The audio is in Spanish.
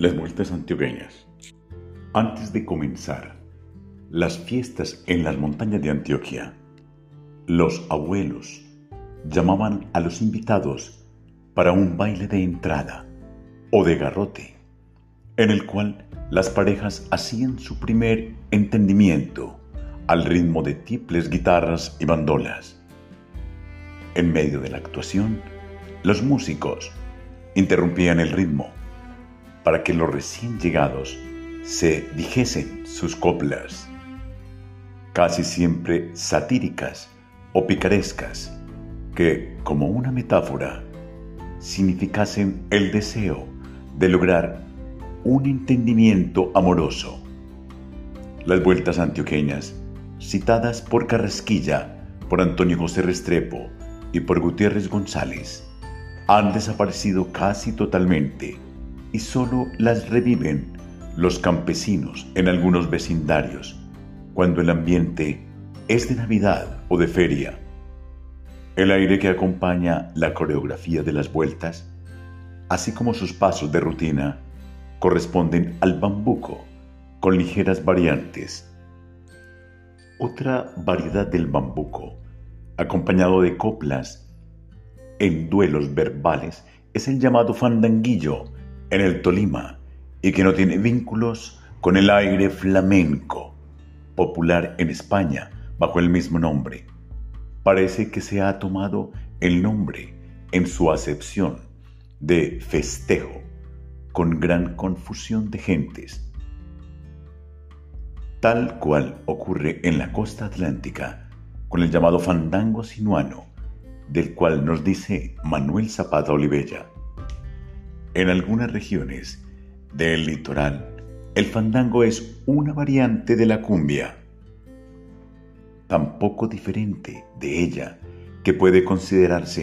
Las vueltas antioqueñas. Antes de comenzar las fiestas en las montañas de Antioquia, los abuelos llamaban a los invitados para un baile de entrada o de garrote, en el cual las parejas hacían su primer entendimiento al ritmo de tiples, guitarras y bandolas. En medio de la actuación, los músicos interrumpían el ritmo para que los recién llegados se dijesen sus coplas, casi siempre satíricas o picarescas, que, como una metáfora, significasen el deseo de lograr un entendimiento amoroso. Las vueltas antioqueñas, citadas por Carrasquilla, por Antonio José Restrepo y por Gutiérrez González, han desaparecido casi totalmente y solo las reviven los campesinos en algunos vecindarios cuando el ambiente es de Navidad o de feria. El aire que acompaña la coreografía de las vueltas, así como sus pasos de rutina, corresponden al bambuco con ligeras variantes. Otra variedad del bambuco, acompañado de coplas en duelos verbales, es el llamado fandanguillo, en el Tolima y que no tiene vínculos con el aire flamenco, popular en España bajo el mismo nombre. Parece que se ha tomado el nombre en su acepción de festejo, con gran confusión de gentes. Tal cual ocurre en la costa atlántica con el llamado fandango sinuano, del cual nos dice Manuel Zapata Olivella. En algunas regiones del litoral, el fandango es una variante de la cumbia, tan poco diferente de ella que puede considerarse